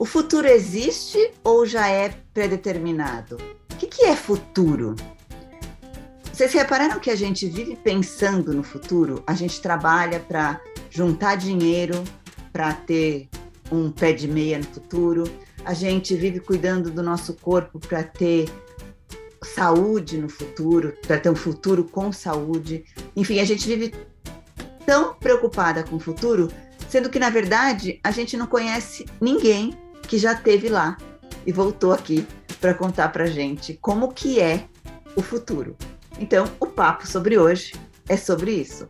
O futuro existe ou já é predeterminado? O que, que é futuro? Vocês repararam que a gente vive pensando no futuro? A gente trabalha para juntar dinheiro para ter um pé de meia no futuro. A gente vive cuidando do nosso corpo para ter saúde no futuro, para ter um futuro com saúde. Enfim, a gente vive tão preocupada com o futuro, sendo que na verdade a gente não conhece ninguém que já teve lá e voltou aqui para contar para gente como que é o futuro. Então, o papo sobre hoje é sobre isso.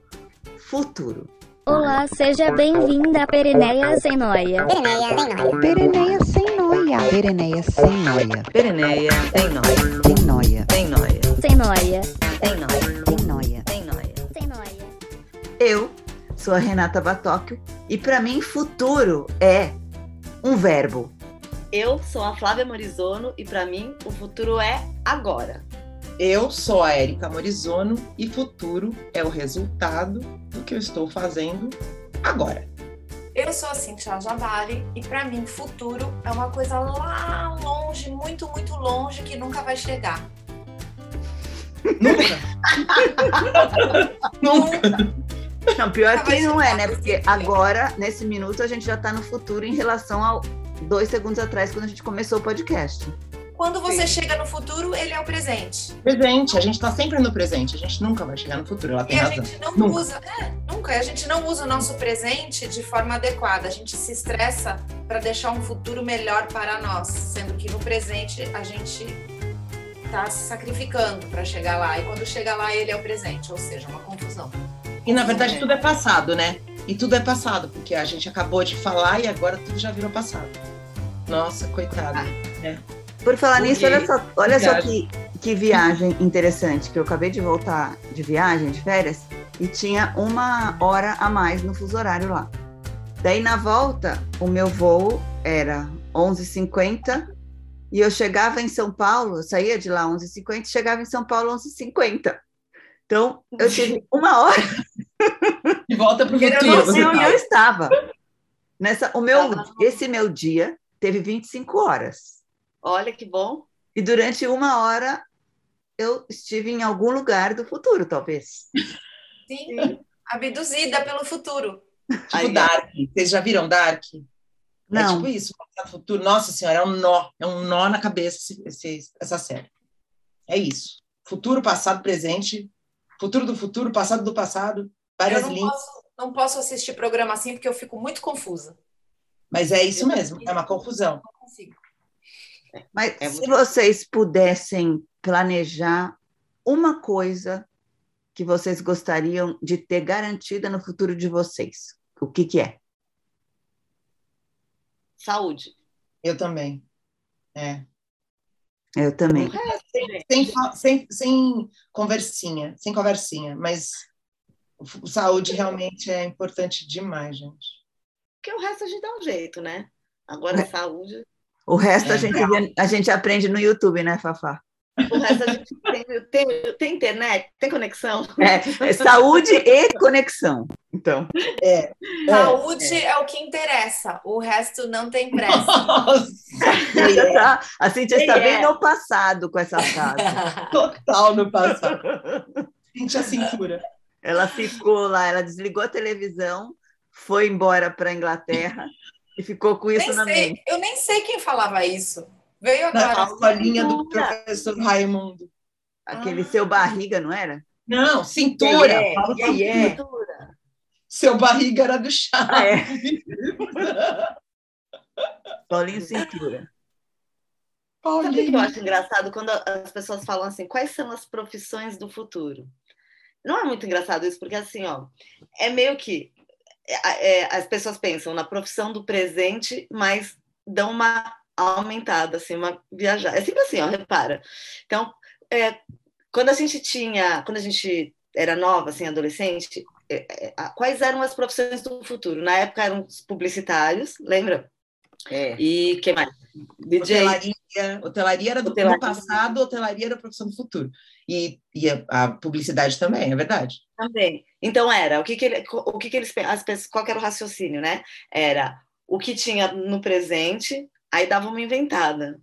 Futuro. Olá, seja bem-vinda a Pereneia Sem Noia. Pereneia sem noia. Pereneia sem noia. Pereneia sem noia. Sem noia. Sem noia. Sem Noia. Sem noia. Sem noia. Sem noia. Sem Noia. Eu sou a Renata Batóquio e para mim futuro é um verbo. Eu sou a Flávia Morizono e para mim o futuro é agora. Eu sou a Érica Morizono e futuro é o resultado do que eu estou fazendo agora. Eu sou a Cintia Jabali e para mim futuro é uma coisa lá longe, muito, muito longe que nunca vai chegar. Nunca. Nunca. Não, pior que não é, né? Porque agora, nesse minuto, a gente já está no futuro em relação ao dois segundos atrás, quando a gente começou o podcast. Quando você Sim. chega no futuro, ele é o presente. Presente, a gente está sempre no presente, a gente nunca vai chegar no futuro, ela tem E a razão. gente não Nunca. usa, é, nunca, a gente não usa o nosso presente de forma adequada. A gente se estressa para deixar um futuro melhor para nós, sendo que no presente a gente está se sacrificando para chegar lá. E quando chega lá, ele é o presente, ou seja, uma confusão. E na verdade tudo é passado, né? E tudo é passado, porque a gente acabou de falar e agora tudo já virou passado. Nossa, coitada. Por falar Porque- nisso, olha só, olha só que, que viagem interessante, que eu acabei de voltar de viagem, de férias, e tinha uma hora a mais no fuso horário lá. Daí, na volta, o meu voo era 11h50 e eu chegava em São Paulo, eu saía de lá 11h50 e chegava em São Paulo 11h50. Então, eu tive uma hora De volta pro eu futuro. não sei onde eu estava. Nessa, o meu, Ah. esse meu dia teve 25 horas. Olha que bom. E durante uma hora eu estive em algum lugar do futuro, talvez. Sim, abduzida pelo futuro. Tipo Aí, Dark. Vocês já viram Dark? É Não. tipo isso, passado, futuro. Nossa senhora, é um nó, é um nó na cabeça esse- esse- essa série. É isso. Futuro, passado, presente, futuro do futuro, passado do passado, Eu várias não linhas. posso, não posso assistir programa assim porque eu fico muito confusa. Mas é isso mesmo, é uma confusão. Mas É se vocês pudessem planejar uma coisa que vocês gostariam de ter garantida no futuro de vocês, o que, que é? Saúde. Eu também. É. Eu também. Sem, fa- sem, sem conversinha, sem conversinha, mas saúde realmente é importante demais, gente. Porque o resto a gente dá um jeito, né? Agora, saúde. O resto a, É. gente, a gente aprende no YouTube, né, Fafá? O resto a gente tem, tem, tem internet, tem conexão. É, é saúde e conexão. Então, É, Saúde é. o que interessa, o resto não tem pressa. Nossa, tá, a Cíntia está É. bem no passado com essa frase. total no passado. Sente a cintura. Ela ficou lá, ela desligou a televisão, foi embora para a Inglaterra e ficou com isso Nem na sei- mente. eu nem sei quem falava isso. Veio Na agora. escolinha do professor Raimundo. Aquele seu barriga, não era? Não, cintura. Yeah, Fala yeah, yeah. cintura. Seu barriga era do chá. Ah, é. Paulinho Cintura. Sabe o que eu Paulinho. acho engraçado quando as pessoas falam assim, quais são as profissões do futuro? Não é muito engraçado isso, porque assim, ó, é meio que é, é, as pessoas pensam na profissão do presente, mas dão uma aumentada, assim, uma viajar. É sempre assim, ó, repara. Então, é, quando a gente tinha, quando a gente era nova, assim, adolescente, é, é, quais eram as profissões do futuro? Na época eram os publicitários, lembra? É. E que mais? DJ. Hotelaria, hotelaria era do Hotelaria. passado, hotelaria era a profissão do futuro. E, e a, a publicidade também, é verdade. Também. Então era, o que que, ele, o que, que eles, as pessoas, qual que era o raciocínio, né? Era o que tinha no presente, aí dava uma inventada.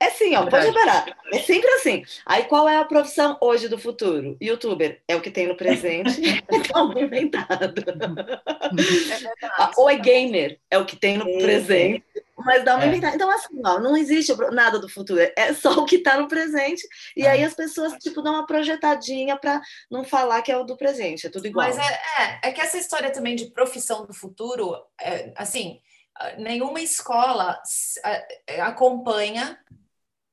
É assim, ó, pode reparar. É sempre assim. Aí qual é a profissão hoje do futuro? Youtuber é o que tem no presente, é uma inventada. É. Ah, Ou é gamer, é o que tem no É. presente, mas dá uma É. inventada. Então, assim, ó, não existe nada do futuro, é só o que está no presente. E É. aí as pessoas, tipo, dão uma projetadinha para não falar que é o do presente, é tudo igual. Mas é, é, é que essa história também de profissão do futuro, é, assim, nenhuma escola é, acompanha,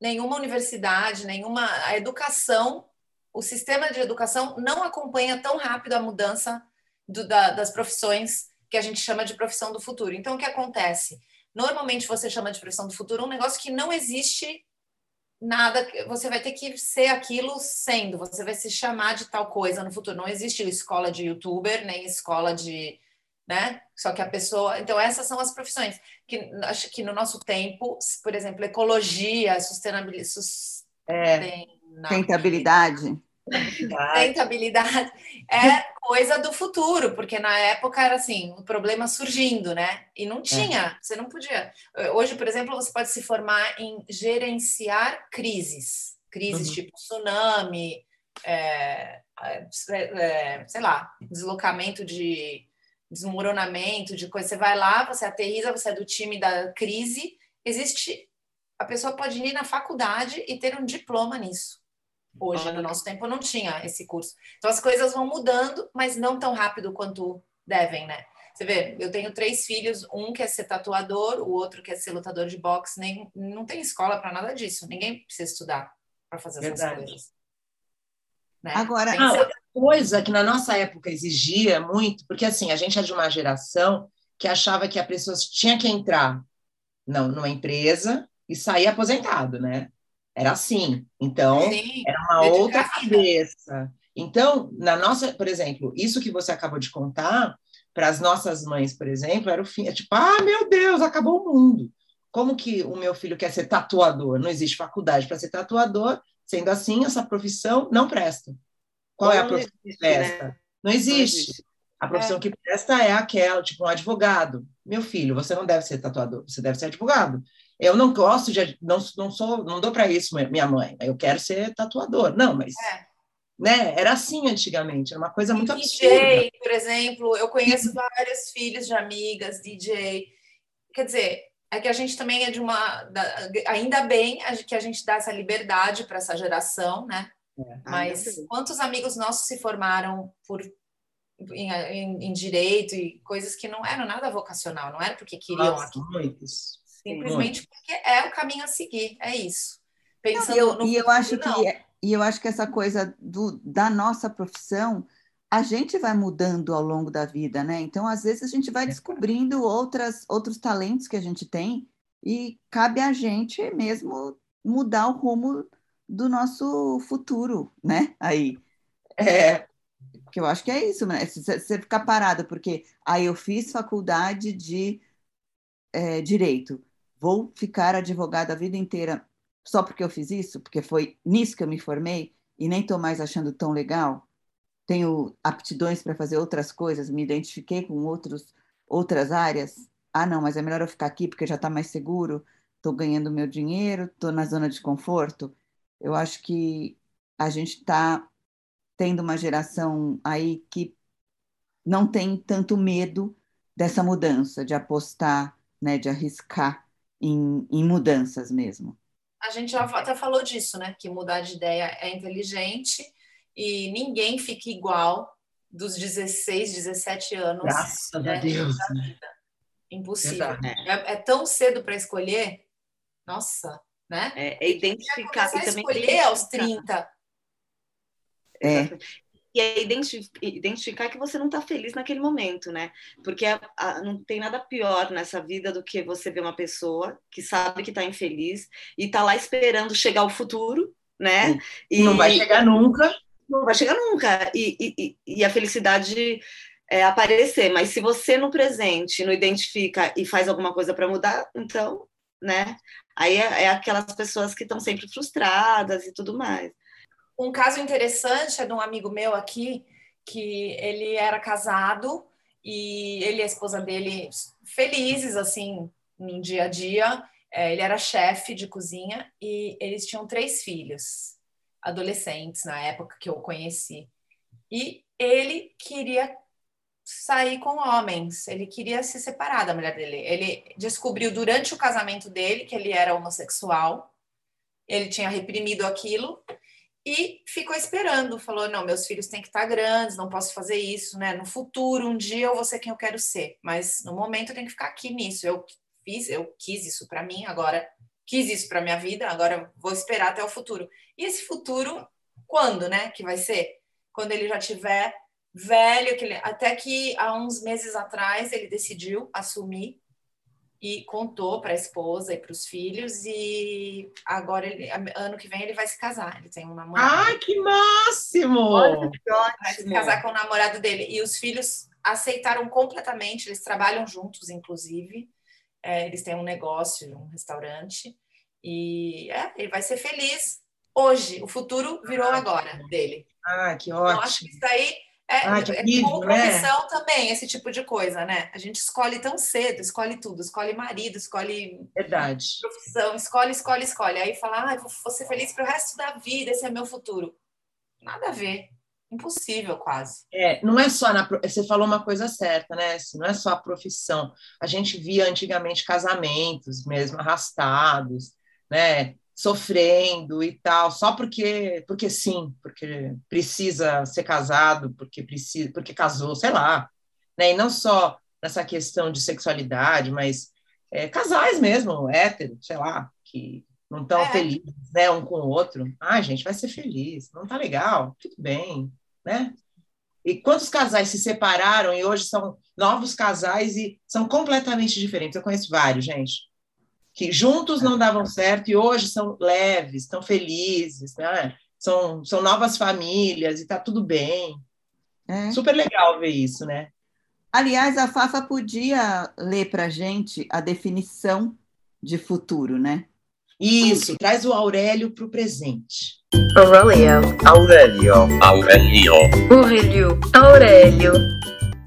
nenhuma universidade, nenhuma a educação, o sistema de educação não acompanha tão rápido a mudança do- da- das profissões que a gente chama de profissão do futuro. Então, o que acontece? Normalmente você chama de profissão do futuro um negócio que não existe nada, você vai ter que ser aquilo sendo, você vai se chamar de tal coisa no futuro. Não existe escola de youtuber, nem escola de, né? Só que a pessoa, então essas são as profissões que acho que no nosso tempo, por exemplo, ecologia, sustentabilidade, É, Sustentabilidade. sustentabilidade é coisa do futuro, porque na época era assim, o problema surgindo, né? E não tinha, você não podia. Hoje, por exemplo, você pode se formar em gerenciar crises, crises Uhum. tipo tsunami, é, é, sei lá, deslocamento de desmoronamento de coisa. Você vai lá, você aterriza, você é do time da crise. Existe, a pessoa pode ir na faculdade e ter um diploma nisso. Hoje, no nosso tempo, não tinha esse curso. Então, as coisas vão mudando, mas não tão rápido quanto devem, né? Você vê, eu tenho três filhos, um quer ser tatuador, o outro quer ser lutador de boxe, nem, não tem escola para nada disso. Ninguém precisa estudar para fazer essas Verdade. coisas. Né? Agora- Ah, coisa que na nossa época exigia muito, porque assim, a gente é de uma geração que achava que a pessoa tinha que entrar não, numa empresa e sair aposentado, né? Era assim. Então, Sim, era uma outra cabeça. Então, na nossa, por exemplo, isso que você acabou de contar, para as nossas mães, por exemplo, era o fim. É tipo, ah, meu Deus, acabou o mundo. Como que o meu filho quer ser tatuador? Não existe faculdade para ser tatuador. Sendo assim, essa profissão não presta. Qual é a Não profissão que existe, né? presta? Não existe. existe. A profissão que presta é aquela, tipo um advogado. Meu filho, você não deve ser tatuador, você deve ser advogado. Eu não gosto de, não, não sou, não dou para isso, minha mãe. Eu quero ser tatuador. Não, mas, É. né? Era assim antigamente, era uma coisa muito absurda. DJ, por exemplo, eu conheço vários filhos de amigas, DJ. Quer dizer, é que a gente também é de uma. da- ainda bem que a gente dá essa liberdade para essa geração, né? Mas quantos amigos nossos se formaram por em, em- em direito e coisas que não eram nada vocacional, não era porque queriam Nossa, aquilo, muitos. simplesmente porque é o caminho a seguir, é isso. Pensando E eu, no e eu acho não. que e eu acho que essa coisa do, da nossa profissão a gente vai mudando ao longo da vida, né? Então, às vezes, a gente vai descobrindo outras, outros talentos que a gente tem e cabe a gente mesmo mudar o rumo do nosso futuro, né? Aí, É, que eu acho que é isso, né? Se você ficar parado, porque aí eu fiz faculdade de é, direito, vou ficar advogada a vida inteira só porque eu fiz isso, porque foi nisso que eu me formei e nem estou mais achando tão legal. Tenho aptidões para fazer outras coisas, me identifiquei com outros, outras áreas. Ah, não, mas é melhor eu ficar aqui porque já está mais seguro, estou ganhando meu dinheiro, estou na zona de conforto. Eu acho que a gente está tendo uma geração aí que não tem tanto medo dessa mudança, de apostar, né, de arriscar em, em mudanças mesmo. A gente já até falou disso, né? Que mudar de ideia é inteligente e ninguém fica igual dos 16, 17 anos. graças a né, Deus. da vida. Impossível. Exato. É, é tão cedo para escolher. Nossa, né? É, é identificar e também escolher aos 30. É, E é identi- identificar que você não está feliz naquele momento, né? Porque a- a- não tem nada pior nessa vida do que você ver uma pessoa que sabe que está infeliz e está lá esperando chegar o futuro, né? E Não vai chegar nunca. não vai chegar nunca. E, e- e- e a felicidade é aparecer. Mas se você no presente não identifica e faz alguma coisa para mudar, então, né? Aí é, é aquelas pessoas que estão sempre frustradas e tudo mais. Um caso interessante é de um amigo meu aqui, que ele era casado e ele e a esposa dele felizes, assim, no dia a dia. É, ele era chefe de cozinha e eles tinham três filhos, adolescentes na época que eu conheci. E ele queria sair com homens, ele queria se separar da mulher dele. Ele descobriu durante o casamento dele que ele era homossexual, ele tinha reprimido aquilo e ficou esperando. Falou: não, meus filhos têm que estar grandes, não posso fazer isso, né? No futuro, um dia eu vou ser quem eu quero ser, mas no momento eu tenho que ficar aqui nisso. Eu fiz, eu quis isso para mim, agora quis isso para minha vida, agora vou esperar até o futuro. E esse futuro, quando, né? Que vai ser? Quando ele já tiver velho, que ele, até que há uns meses atrás ele decidiu assumir e contou para a esposa e para os filhos e agora ele, ano que vem ele vai se casar. Ele tem um namorado. Ai, que máximo! Olha, que vai se ótimo. casar com o namorado dele e os filhos aceitaram completamente. Eles trabalham juntos, inclusive. É, eles têm um negócio, um restaurante e é, ele vai ser feliz hoje. O futuro virou agora dele. Ah, que Então, acho ótimo. que isso aí é, Ah, é como né? profissão também, esse tipo de coisa, né? A gente escolhe tão cedo, escolhe tudo, escolhe marido, escolhe Verdade. profissão, escolhe, escolhe, escolhe. Aí fala, ah, vou vou ser feliz pro resto da vida, esse é meu futuro. Nada a ver. Impossível, quase. É, não é só na. Você falou uma coisa certa, né? Assim, não é só a profissão. A gente via antigamente casamentos mesmo arrastados, né? Sofrendo e tal, só porque, porque sim, porque precisa ser casado, porque precisa, porque casou, sei lá, né? E não só nessa questão de sexualidade, mas é, casais mesmo, hétero, sei lá, que não estão É. felizes, né, um com o outro. Ah, gente, vai ser feliz, não tá legal, tudo bem, né? E quantos casais se separaram e hoje são novos casais e são completamente diferentes? Eu conheço vários, gente, que juntos não davam certo e hoje são leves, estão felizes, né? São, são novas famílias e tá tudo bem. É. Super legal ver isso, né? Aliás, a Fafa podia ler para gente a definição de futuro, né? Isso, traz o Aurélio para o presente. Aurelio. Aurelio. Aurelio. Aurelio. Aurélio.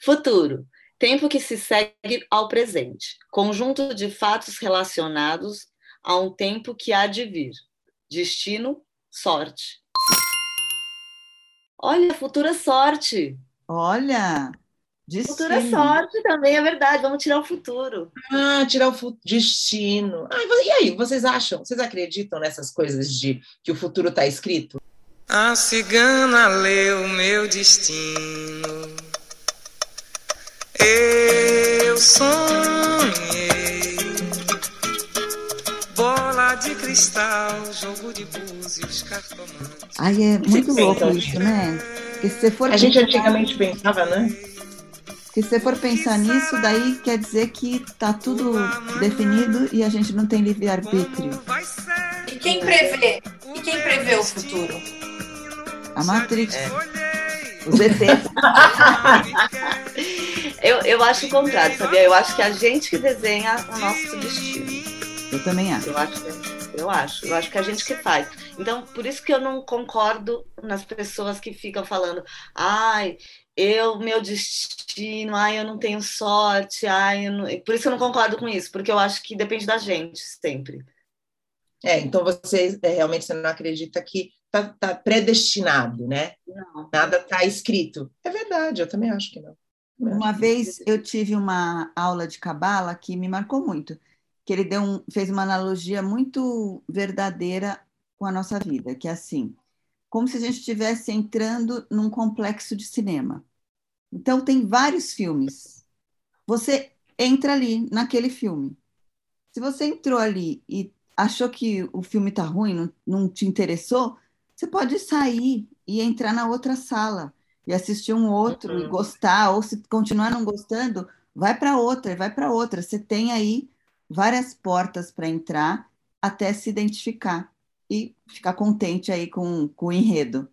Futuro. Tempo que se segue ao presente. Conjunto de fatos relacionados a um tempo que há de vir. Destino, sorte. Olha, futura sorte. Olha, Futura destino. sorte também, é verdade. Vamos tirar o futuro. Ah, tirar o fu- destino. Ah, e e aí, vocês acham, vocês acreditam nessas coisas de que o futuro está escrito? A cigana leu meu destino. Eu sonhei. Bola de cristal, jogo de búzios, cartomantes. Ai, é muito Você louco pensa, isso, né? Porque se você for A gente antigamente pensava, né? que se você for pensar nisso, daí quer dizer que tá tudo definido e a gente não tem livre-arbítrio. E quem prevê? E quem prevê o futuro? A Matrix, É. os ETs. Eu, eu acho o contrário, sabia? Eu acho que é a gente que desenha o nosso destino. Eu também acho. Eu acho, eu acho, eu acho que é a gente que faz. Então, por isso que eu não concordo nas pessoas que ficam falando, ai, eu, meu destino, ai, eu não tenho sorte, ai, eu não... por isso que eu não concordo com isso, porque eu acho que depende da gente sempre. É, então você é, realmente você não acredita que tá, tá predestinado, né? Não. Nada tá escrito. É verdade, eu também acho que não. Também Uma vez eu tive uma aula de cabala que me marcou muito, que ele deu um, fez uma analogia muito verdadeira com a nossa vida, que é assim, como se a gente estivesse entrando num complexo de cinema. Então tem vários filmes. Você entra ali naquele filme. Se você entrou ali e achou que o filme tá ruim, não, não te interessou, você pode sair e entrar na outra sala e assistir um outro e Uhum. gostar, ou se continuar não gostando, vai para outra, e vai para outra. Você tem aí várias portas para entrar até se identificar e ficar contente aí com, com o enredo.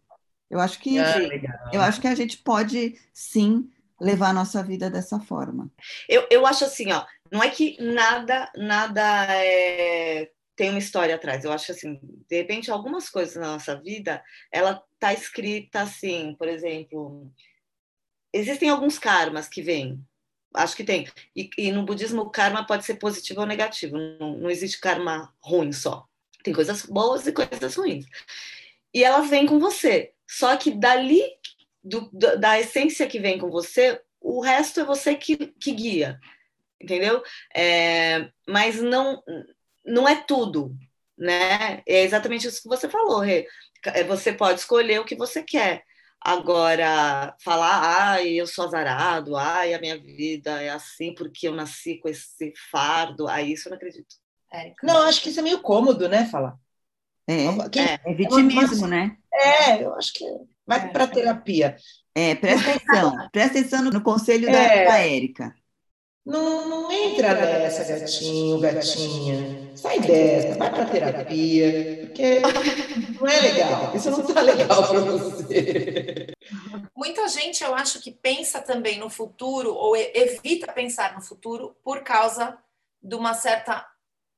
Eu acho que Ah, eu acho que a gente pode sim levar a nossa vida dessa forma. Eu, eu acho assim, ó, não é que nada, nada é, tem uma história atrás. Eu acho assim, de repente, algumas coisas na nossa vida, ela tá escrita assim, por exemplo, existem alguns karmas que vêm. Acho que tem. E, e no budismo, o karma pode ser positivo ou negativo. Não, não existe karma ruim só. Tem coisas boas e coisas ruins. E ela vem com você. Só que dali, do, da essência que vem com você, o resto é você que, que guia. Entendeu? É, mas não, não é tudo. Né? É exatamente isso que você falou, Rê. É, você pode escolher o que você quer. Agora, falar, ai, eu sou azarado, ai, a minha vida é assim porque eu nasci com esse fardo, aí isso eu não acredito. Não, acho que isso é meio cômodo, né, falar. É, Quem- é, é vitimismo, né? É, eu acho que vai É. para terapia. É, presta atenção, presta atenção no conselho da, É. da Érica. Não, não entra nessa, gatinho, gatinha. Sai dessa, vai para terapia, porque não é legal. Isso não tá legal para você. Muita gente, eu acho que pensa também no futuro ou evita pensar no futuro por causa de uma certa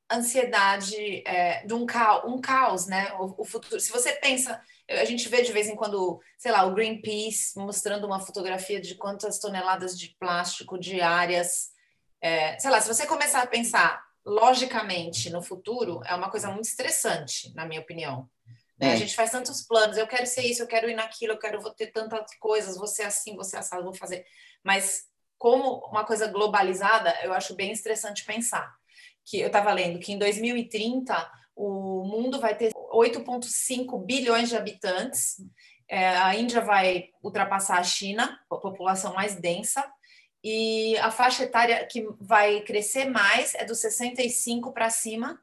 ansiedade, é, de um caos, um caos, né? O, o futuro. Se você pensa, a gente vê de vez em quando, sei lá, o Greenpeace mostrando uma fotografia de quantas toneladas de plástico diárias. É, sei lá, se você começar a pensar logicamente no futuro, é uma coisa muito estressante, na minha opinião. né? É. A gente faz tantos planos, eu quero ser isso, eu quero ir naquilo, eu quero vou ter tantas coisas, ser assim, vou ser assado, vou fazer. Mas como uma coisa globalizada, eu acho bem estressante pensar. Que eu estava lendo que em 2030 o mundo vai ter 8,5 bilhões de habitantes. É, a Índia vai ultrapassar a China, a população mais densa, e a faixa etária que vai crescer mais é dos 65 para cima,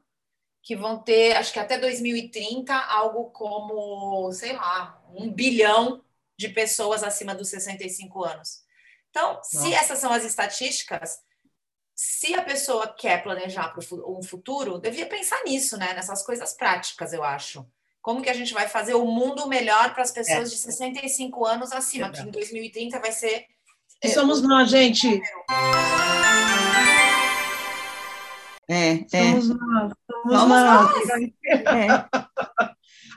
que vão ter, acho que até 2030, algo como, sei lá, um bilhão de pessoas acima dos 65 anos. Então, se Nossa. essas são as estatísticas, se a pessoa quer planejar para um futuro, devia pensar nisso, né? Nessas coisas práticas, eu acho. Como que a gente vai fazer o mundo melhor para as pessoas de 65 anos acima, que em 2030 vai ser. Somos nós, gente. É, é. Somos nós. Somos Somos nós. é,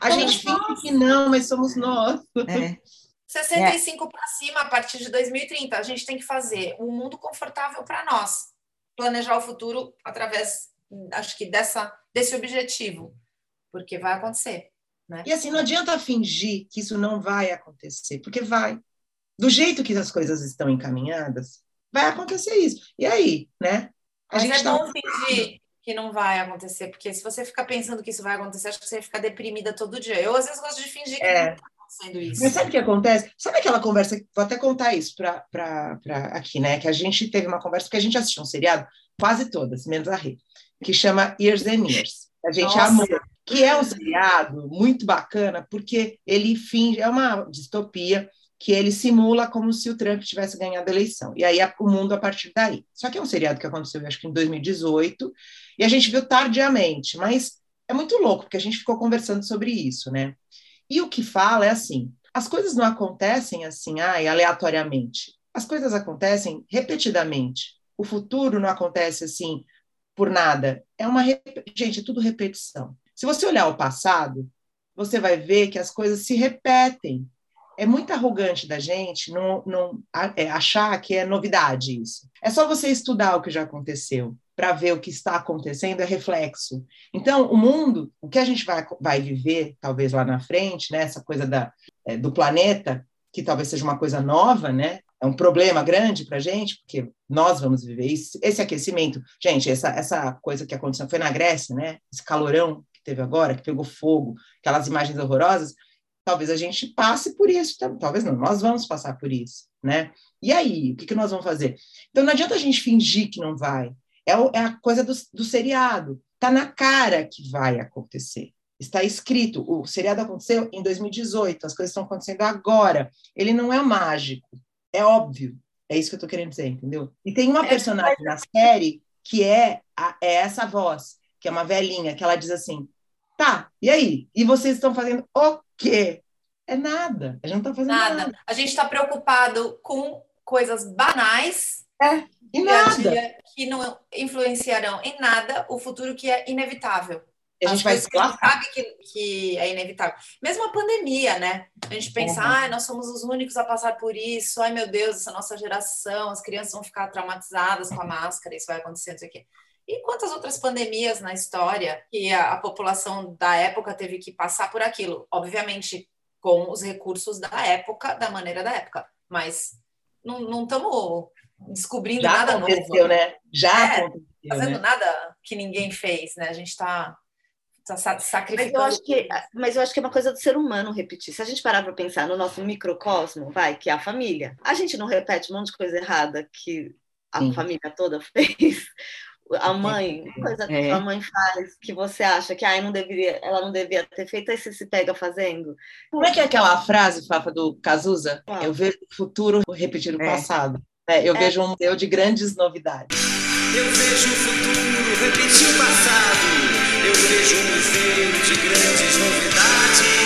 A gente finge que não, mas somos nós. é. 65 para cima a partir de 2030. A gente tem que fazer um mundo confortável para nós. Planejar o futuro através, acho que, dessa, desse objetivo. Porque vai acontecer. Né? E assim, não adianta fingir que isso não vai acontecer, porque vai. Do jeito que as coisas estão encaminhadas, vai acontecer isso. E aí, né? A Mas gente é tá- bom fingir que não vai acontecer, porque se você ficar pensando que isso vai acontecer, acho que você vai ficar deprimida todo dia. Eu, às vezes, gosto de fingir que É. não está acontecendo isso. Mas sabe o que acontece? Sabe aquela conversa, vou até contar isso para aqui, né? Que a gente teve uma conversa, porque a gente assistiu um seriado, quase todas, menos a Rê, que chama Years and Years. A gente Nossa. amou. Que é um seriado muito bacana, porque ele finge, é uma distopia que ele simula como se o Trump tivesse ganhado a eleição. E aí o mundo a partir daí. Só que é um seriado que aconteceu, eu acho que em 2018, e a gente viu tardiamente, mas é muito louco, porque a gente ficou conversando sobre isso, né? E o que fala é assim: as coisas não acontecem assim, ai, aleatoriamente. As coisas acontecem repetidamente. O futuro não acontece assim por nada. É uma gente, é tudo repetição. Se você olhar o passado, você vai ver que as coisas se repetem. É muito arrogante da gente não, não é, achar que é novidade isso. É só você estudar o que já aconteceu para ver o que está acontecendo é reflexo. Então, o mundo, o que a gente vai, vai viver, talvez lá na frente, né, essa coisa da, é, do planeta, que talvez seja uma coisa nova, né? É um problema grande para a gente, porque nós vamos viver isso. Esse aquecimento, gente, essa, essa coisa que aconteceu foi na Grécia, né? Esse calorão que teve agora, que pegou fogo, aquelas imagens horrorosas. Talvez a gente passe por isso, talvez não, nós vamos passar por isso, né? E aí, o que, que nós vamos fazer? Então, não adianta a gente fingir que não vai. É, o- é a coisa do, do seriado. Está na cara que vai acontecer. Está escrito. O seriado aconteceu em 2018, as coisas estão acontecendo agora. Ele não é mágico. É óbvio. É isso que eu estou querendo dizer, entendeu? E tem uma É, personagem na série que é, a- é essa voz, que é uma velhinha, que ela diz assim: tá, e aí? E vocês estão fazendo o quê? É nada. A gente não está fazendo nada. Nada. A gente está preocupado com coisas banais E dia a nada. dia que não influenciarão em nada o futuro que é inevitável. E a As gente vai se que sabe que, que é inevitável. Mesmo a pandemia, né? A gente pensa, Uhum. ai, nós somos os únicos a passar por isso, ai meu Deus, essa nossa geração, as crianças vão ficar traumatizadas com a máscara, isso vai acontecer, não sei o quê. E quantas outras pandemias na história que a, a população da época teve que passar por aquilo? Obviamente, com os recursos da época, da maneira da época. Mas não estamos descobrindo Já nada aconteceu, novo. né? Já É, aconteceu, Fazendo né? nada que ninguém fez, né? A gente está tá sa- Mas eu, sacrificando. acho que, mas eu acho que é uma coisa do ser humano repetir. Se a gente parar para pensar no nosso microcosmo, vai, que é a família, a gente não repete um monte de coisa errada que a Sim. família toda fez. A mãe, uma coisa que É. a mãe faz que você acha que ai, não deveria, ela não devia ter feito, aí você se pega fazendo. Como é que é aquela frase, Fafa, do Cazuza? Qual? Eu vejo o futuro repetir o É. passado. É, eu É. vejo um museu de grandes novidades. Eu vejo o futuro repetir o passado. Eu vejo um museu de grandes novidades.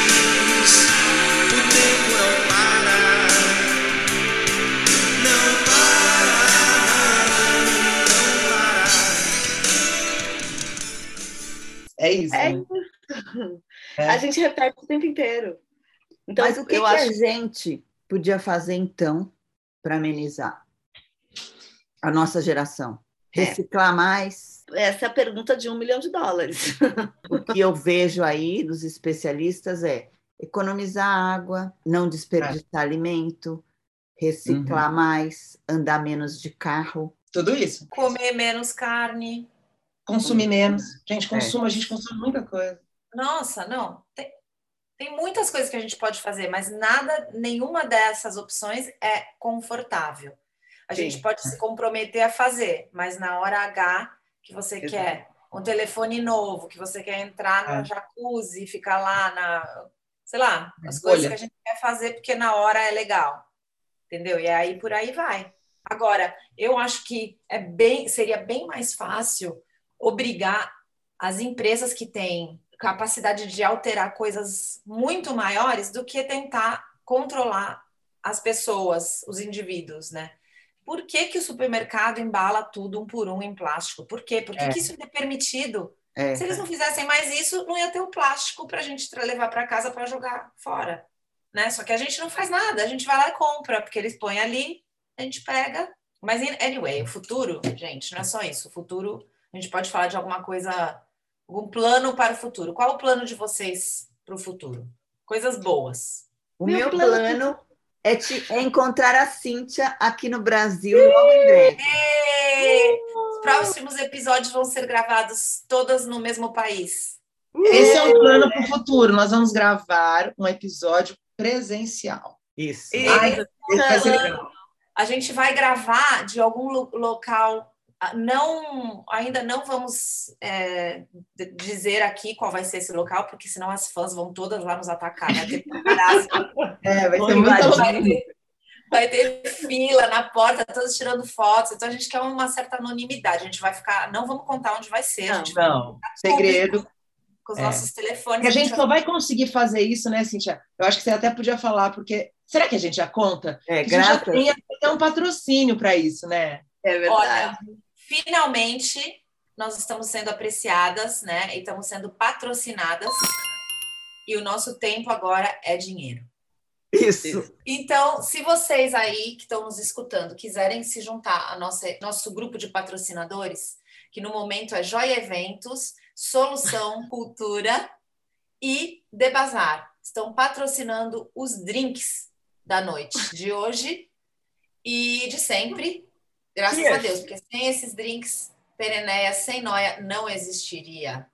É isso. É né? isso. É. A gente repete o tempo inteiro. Então, Mas o que, eu que acho a gente podia fazer então para amenizar a nossa geração? É. Reciclar mais. essa é a pergunta de um milhão de dólares. O que eu vejo aí dos especialistas é economizar água, não desperdiçar alimento, reciclar mais, andar menos de carro. Tudo isso. Comer menos carne. Consumir menos. Gente, É. consuma, a gente consome muita coisa. Nossa, não. Tem, tem muitas coisas que a gente pode fazer, mas nada, nenhuma dessas opções é confortável. A Sim. gente pode se comprometer a fazer, mas na hora H que você Exato. quer um telefone novo, que você quer entrar no É. jacuzzi, ficar lá na, sei lá, as Olha. coisas que a gente quer fazer porque na hora é legal. Entendeu? E aí por aí vai. Agora, eu acho que é bem, seria bem mais fácil obrigar as empresas que têm capacidade de alterar coisas muito maiores do que tentar controlar as pessoas, os indivíduos, né? Por que, que o supermercado embala tudo um por um em plástico? Por quê? Por que, É. que isso é permitido? É, Se eles não fizessem mais isso, não ia ter o plástico para a gente levar para casa para jogar fora, né? Só que a gente não faz nada, a gente vai lá e compra, porque eles põem ali, a gente pega. Mas, anyway, o futuro, gente, não é só isso. O futuro, a gente pode falar de alguma coisa, algum plano para o futuro. Qual o plano de vocês para o futuro? Coisas boas. o Meu meu plano- plano é, te- é encontrar a Cíntia aqui no Brasil logo em breve. Os próximos episódios vão ser gravados todas no mesmo país. Esse é um plano para o futuro. Nós vamos gravar um episódio presencial. Isso. Ai. A gente vai gravar de algum lo- local. Não, ainda não vamos é, dizer aqui qual vai ser esse local, porque senão as fãs vão todas lá nos atacar. Vai ter, paparazzi, É, vai muito invadir. vai ter, vai ter fila na porta, todos tirando fotos. Então a gente quer uma certa anonimidade. A gente vai ficar. Não vamos contar onde vai ser. a Não, gente vai Não, segredo. com os É. nossos telefones. Porque a gente vai- só vai conseguir fazer isso, né, Cintia? Eu acho que você até podia falar, porque será que a gente já conta? É, A gente já graças. tem até um patrocínio para isso, né? É Olha, finalmente nós estamos sendo apreciadas, né? E estamos sendo patrocinadas. E o nosso tempo agora é dinheiro. Isso. Então, se vocês aí que estão nos escutando quiserem se juntar ao nosso, nosso grupo de patrocinadores, que no momento é Joia Eventos, Solução Cultura e The Bazar, estão patrocinando os drinks da noite de hoje e de sempre, graças a Deus, porque sem esses drinks, Perenéia sem noia não existiria.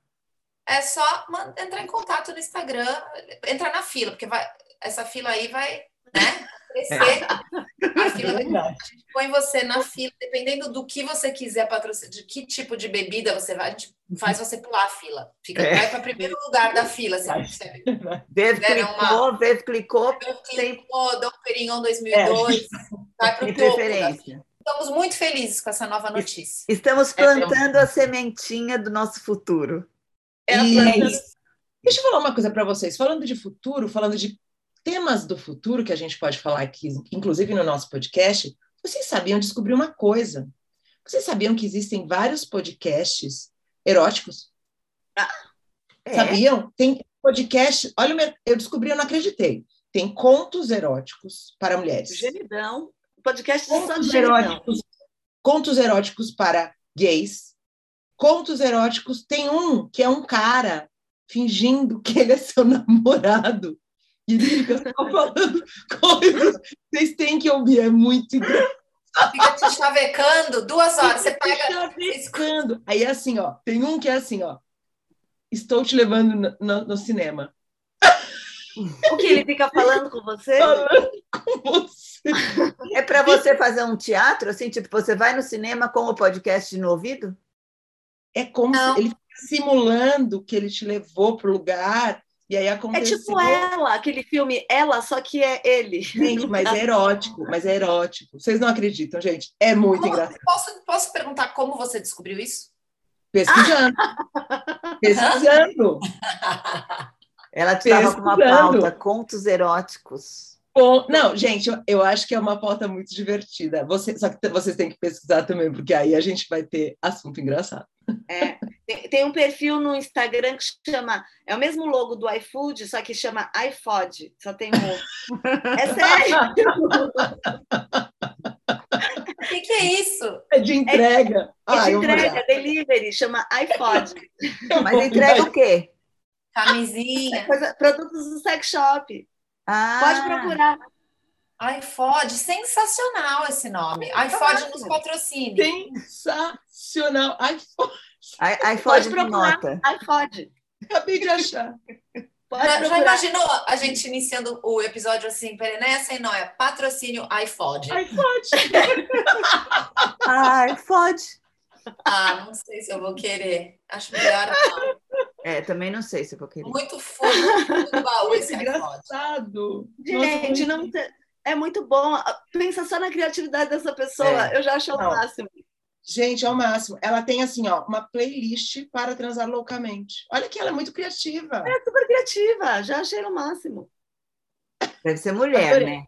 É só entrar em contato no Instagram, entrar na fila, porque vai, essa fila aí vai, né, crescer. A fila vai põe você na fila, dependendo do que você quiser patrocinar, de que tipo de bebida você vai, a gente faz você pular a fila. Fica, É. Vai para o primeiro lugar da fila, assim, percebe? Vez Deram clicou, vez clicou, Dom Tem- Clicou, Dom Perignon 2002, vai para o topo. preferência. Estamos muito felizes com essa nova notícia. Estamos É, plantando a sementinha do nosso futuro. E- plantando- Deixa eu falar uma coisa para vocês. Falando de futuro, falando de temas do futuro que a gente pode falar aqui, inclusive no nosso podcast, vocês sabiam descobrir uma coisa? Vocês sabiam que existem vários podcasts eróticos? É. Sabiam? Tem podcast. Olha, eu descobri, eu não acreditei. Tem contos eróticos para mulheres. Gemidão. Podcast de Contos eróticos, contos eróticos para gays. Contos eróticos. Tem um que é um cara fingindo que ele é seu namorado. E ele fica só falando coisas. Vocês têm que ouvir, é muito engraçado. Fica te chavecando duas horas. Você pega. Chavecando. Aí é assim, ó. Tem um que é assim, ó. Estou te levando no, no- no cinema. O que ele fica falando com você? Falando com você. É para você fazer um teatro, assim, tipo, você vai no cinema com o podcast no ouvido? É como Não. se ele fica simulando que ele te levou pro lugar. E aí É aconteceu. tipo ela, aquele filme Ela, só que é ele. Gente, mas é erótico, mas é erótico. Vocês não acreditam, gente? É muito Como- engraçado. posso, posso perguntar como você descobriu isso? Pesquisando. Pesquisando. Ela estava com uma pauta, contos eróticos. Bom, não, gente, eu, eu acho que é uma pauta muito divertida. Você, só que vocês têm que pesquisar também, porque aí a gente vai ter assunto engraçado. É. Tem, tem um perfil no Instagram que chama. É o mesmo logo do iFood, só que chama iFod. Só tem um. É sério. O que, que é isso? É de entrega. É Ah, de entrega, delivery, chama iFod. Mas entrega o quê? Camisinha. Coisa- produtos do sex shop. Ah, Pode procurar. iFod, sensacional esse nome. iFod nos patrocine. Sensacional. Pode foge de procurar. nota. iFod. acabei de achar. Pode Já, já imaginou a gente iniciando o episódio assim, Perenéia sem noia, patrocínio iFod? Ai, fode. Ah, não sei se eu vou querer. Acho melhor não. É, também não sei se eu vou querer. Muito fundo, fundo do baú esse engraçado. Gente, não te- é muito bom. Pensa só na criatividade dessa pessoa. É. Eu já acho o Não. máximo. Gente, é o máximo. Ela tem assim, ó, uma playlist para transar loucamente. Olha que ela é muito criativa. É super criativa. Já achei o máximo. Deve ser mulher, Adorei. né?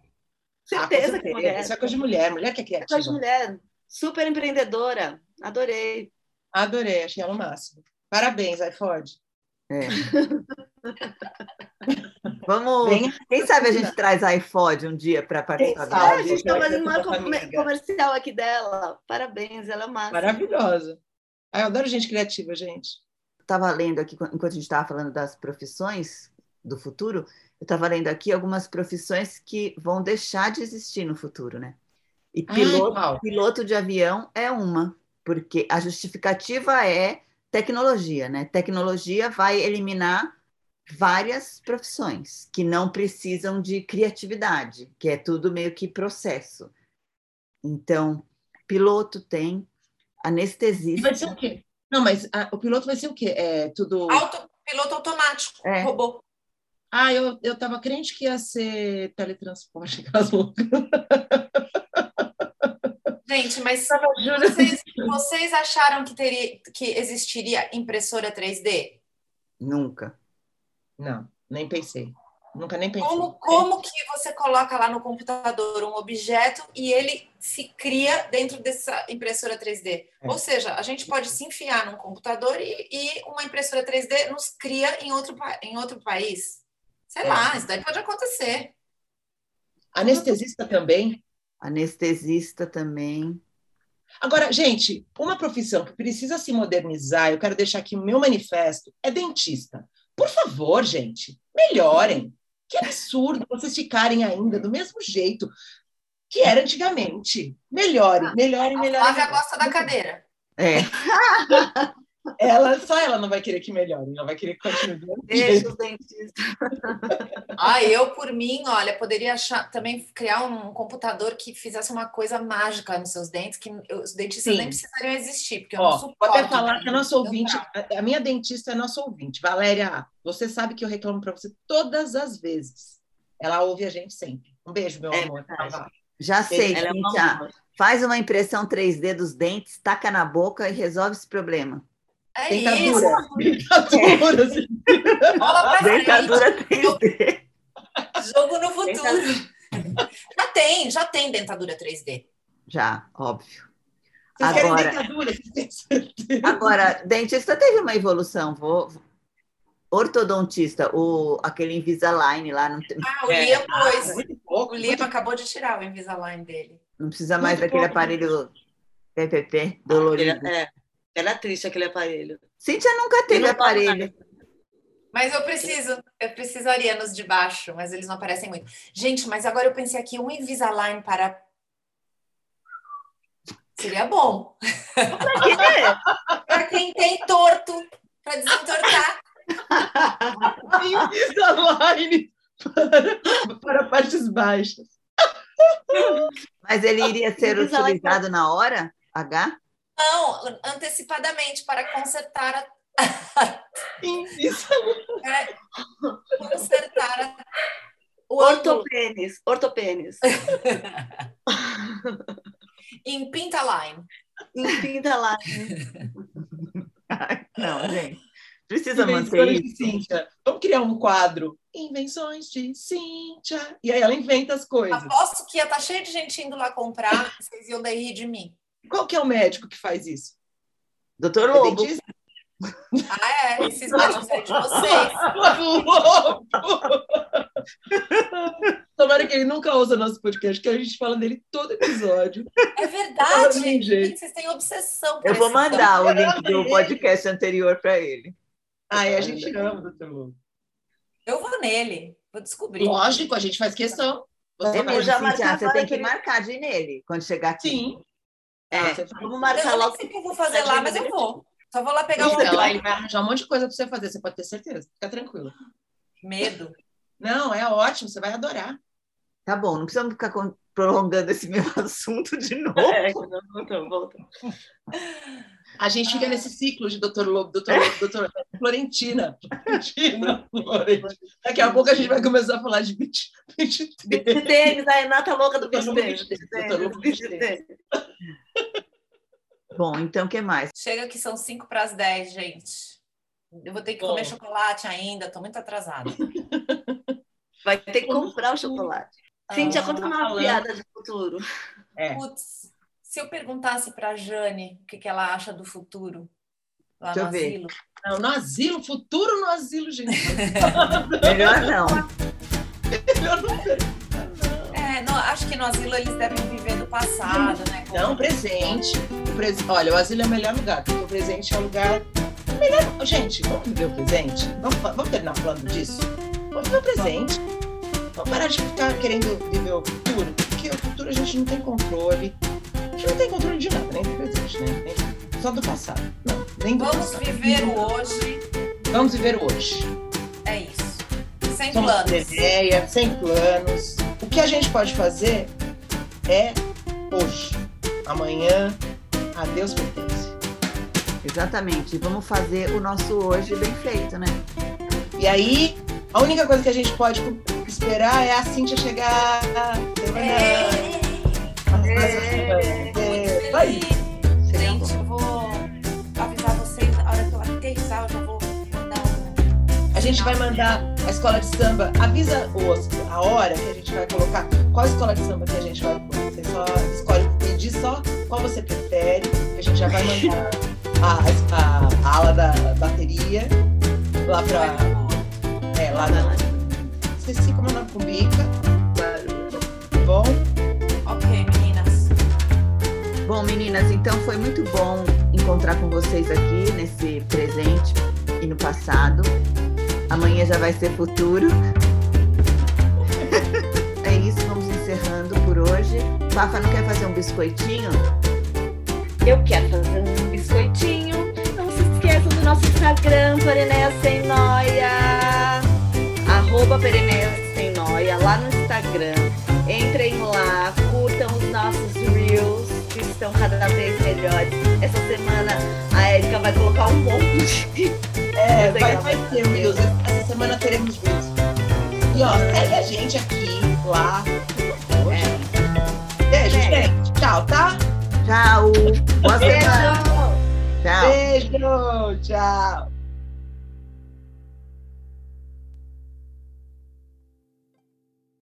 Ah, Certeza que é mulher. Isso é coisa de mulher, mulher que é É coisa de criativa. mulher. Super empreendedora. Adorei. Adorei, achei ela o máximo. Parabéns, iFod. É. Vamos. Bem- Quem sabe a gente traz a iFod um dia para participar sabe? Ah, a gente está fazendo uma comercial aqui dela. Parabéns, ela é máximo. Maravilhosa. Ah, eu adoro gente criativa, gente. estava lendo aqui, enquanto a gente estava falando das profissões do futuro, eu estava lendo aqui algumas profissões que vão deixar de existir no futuro, né? E Ai, piloto, piloto de avião é uma, porque a justificativa é tecnologia, né? Tecnologia vai eliminar várias profissões que não precisam de criatividade, que é tudo meio que processo. Então, piloto tem, anestesista. Vai ser o quê? Não, mas ah, o piloto vai ser o quê? É tudo. Auto, piloto automático, É. robô. Ah, eu, eu tava crente que ia ser teletransporte, aquelas loucas. Gente, mas vocês, vocês acharam que, teria, que existiria impressora 3D? Nunca. Não, nem pensei. Nunca nem pensei. Como, como que você coloca lá no computador um objeto e ele se cria dentro dessa impressora 3D? É. Ou seja, a gente pode se enfiar num computador e, e uma impressora 3D nos cria em outro, em outro país. Sei É. lá, isso daí pode acontecer. Anestesista também. Anestesista também. Agora, gente, uma profissão que precisa se modernizar, eu quero deixar aqui o meu manifesto, é dentista. Por favor, gente, melhorem. Que absurdo vocês ficarem ainda do mesmo jeito que era antigamente. Melhorem, melhorem, A melhorem. Flávia gosta da cadeira. É, Ela, só ela não vai querer que melhore, ela vai querer que continue Deixa os dentistas. Ah, eu, por mim, olha, poderia achar, também criar um computador que fizesse uma coisa mágica nos seus dentes, que os dentistas Sim. nem precisariam existir, porque eu Ó, não vou suporto. até falar que a nossa Não ouvinte, a- minha dentista é nossa ouvinte. Valéria, você sabe que eu reclamo para você todas as vezes. Ela ouve a gente sempre. Um beijo, meu É amor. verdade. Já sei, Ela é uma. Faz uma impressão 3D dos dentes, taca na boca e resolve esse problema. É isso. Dentadura. Dentadura. assim. Bola pra frente. Dentadura 3D. Jogo no futuro. Já tem, já tem dentadura 3D. Já, óbvio. Vocês Agora- dentadura? Agora, dentista teve uma evolução. Vou, ortodontista, o, aquele Invisalign lá, não, tem- Ah, o É. Liam pôs. Muito pouco. O Liam acabou de tirar o Invisalign dele. não precisa mais Muito daquele pouco. aparelho PPP dolorido. é, era triste aquele aparelho. Cíntia nunca teve aparelho. Mas eu preciso, eu precisaria nos de baixo, mas eles não aparecem muito. Gente, mas agora eu pensei aqui, um Invisalign para. Seria bom. Para quem tem torto, para desentortar. Invisalign para, para partes baixas. Mas ele iria ser utilizado na hora H? Não, antecipadamente, para consertar a. Invisalign. para consertar a, o Ortopênis, ortopênis. em Pintaline. Pinta lá. Ai, Não, gente. Precisa manter Invenções isso. Cíntia. Vamos criar um quadro. Invenções de Cíntia. E aí ela inventa as coisas. Aposto que ia estar cheio de gente indo lá comprar, vocês iam daí rir de mim. Qual que é o médico que faz isso? Doutor É Lobo. Ah, é? Esses médicos aí de vocês. Lobo! Tomara que ele nunca ouça nosso podcast, que a gente fala dele todo episódio. É verdade. Gente. Gente, Vocês têm obsessão Eu vou mandar o link do podcast anterior para ele. Ai, a gente ama, doutor Lobo. Eu vou nele, vou descobrir. Lógico, a gente faz questão. Você É já marcar você tem que marcar de ir nele quando chegar aqui. Sim. É, Ah, você vamos Eu marcar nem logo. sei o que eu vou fazer lá, mas eu vou. Só vou lá pegar Então, um lá ele vai arranjar um monte de coisa para você fazer, você pode ter certeza. Fica tranquilo. medo. Não, é ótimo, você vai adorar. Tá bom, não precisamos ficar prolongando esse mesmo assunto de novo. É, volta, volta. A gente fica nesse ciclo de Doutor Lobo, Doutor Lobo, Doutor Florentina. Florentina, Florentina. Daqui a pouco a gente vai começar a falar de beach, tênis. tênis, a Renata louca do beach tênis. Bom, então o que mais? Chega que são 5 para as 10, gente. Eu vou ter que Bom. comer chocolate ainda, tô muito atrasada. Vai ter que comprar o chocolate. Cíntia, Ah, conta uma falando. piada de futuro. É. Putz, se eu perguntasse para Jane o que, que ela acha do futuro lá Deixa no ver. asilo, Não, no asilo, futuro no asilo, gente. Melhor não. Melhor não perguntar, É, no- acho que no asilo eles devem viver do passado, né? não. Não, presente. O pres- Olha, o asilo é o melhor lugar, porque o presente é o lugar. Melhor... Gente, vamos viver o presente? Vamos, vamos terminar falando disso? Vamos viver o presente. Vamos parar de ficar querendo viver o futuro, porque o futuro a gente não tem controle. A gente não tem controle de nada, nem do presente, né? Nem- Só do passado. Não, nem do Vamos passado. viver o hoje, Vamos viver o hoje. é isso. Sem Somos planos. ideia, sem planos. O que a gente pode fazer é hoje. Amanhã, a Deus pertence. Exatamente. Vamos fazer o nosso hoje bem feito, né? E aí, a única coisa que a gente pode esperar é a Cíntia chegar. É, É, vai. Seria Gente, eu vou avisar vocês na hora que eu aterrissar, eu já vou mandar um. A gente vai mandar a escola de samba. Avisa o, a hora que a gente vai colocar. Qual escola de samba que a gente vai pôr? Você só escolhe pedir só qual você prefere. A gente já vai mandar a, a, a ala da bateria lá pra. É, lá na. Esqueci como é o nome Cumbica. Tá Bom. Bom, meninas, então foi muito bom encontrar com vocês aqui nesse presente e no passado. Amanhã já vai ser futuro. É isso, vamos encerrando por hoje. Fafa, não quer fazer um biscoitinho? Eu quero fazer um biscoitinho. Não se esqueçam do nosso Instagram, Pereneia Sem Noia. Arroba Pereneia Sem Noia, lá no Instagram. Entrem lá, curtam os nossos estão cada vez melhores. Essa semana a Erika vai colocar um monte é, Essa vai, vai ter Reels. Essa semana teremos Reels. E ó, segue a gente aqui, lá. Beijo, É. gente. Tchau, tá? Tchau! Boa semana! Tchau! Beijo, tchau.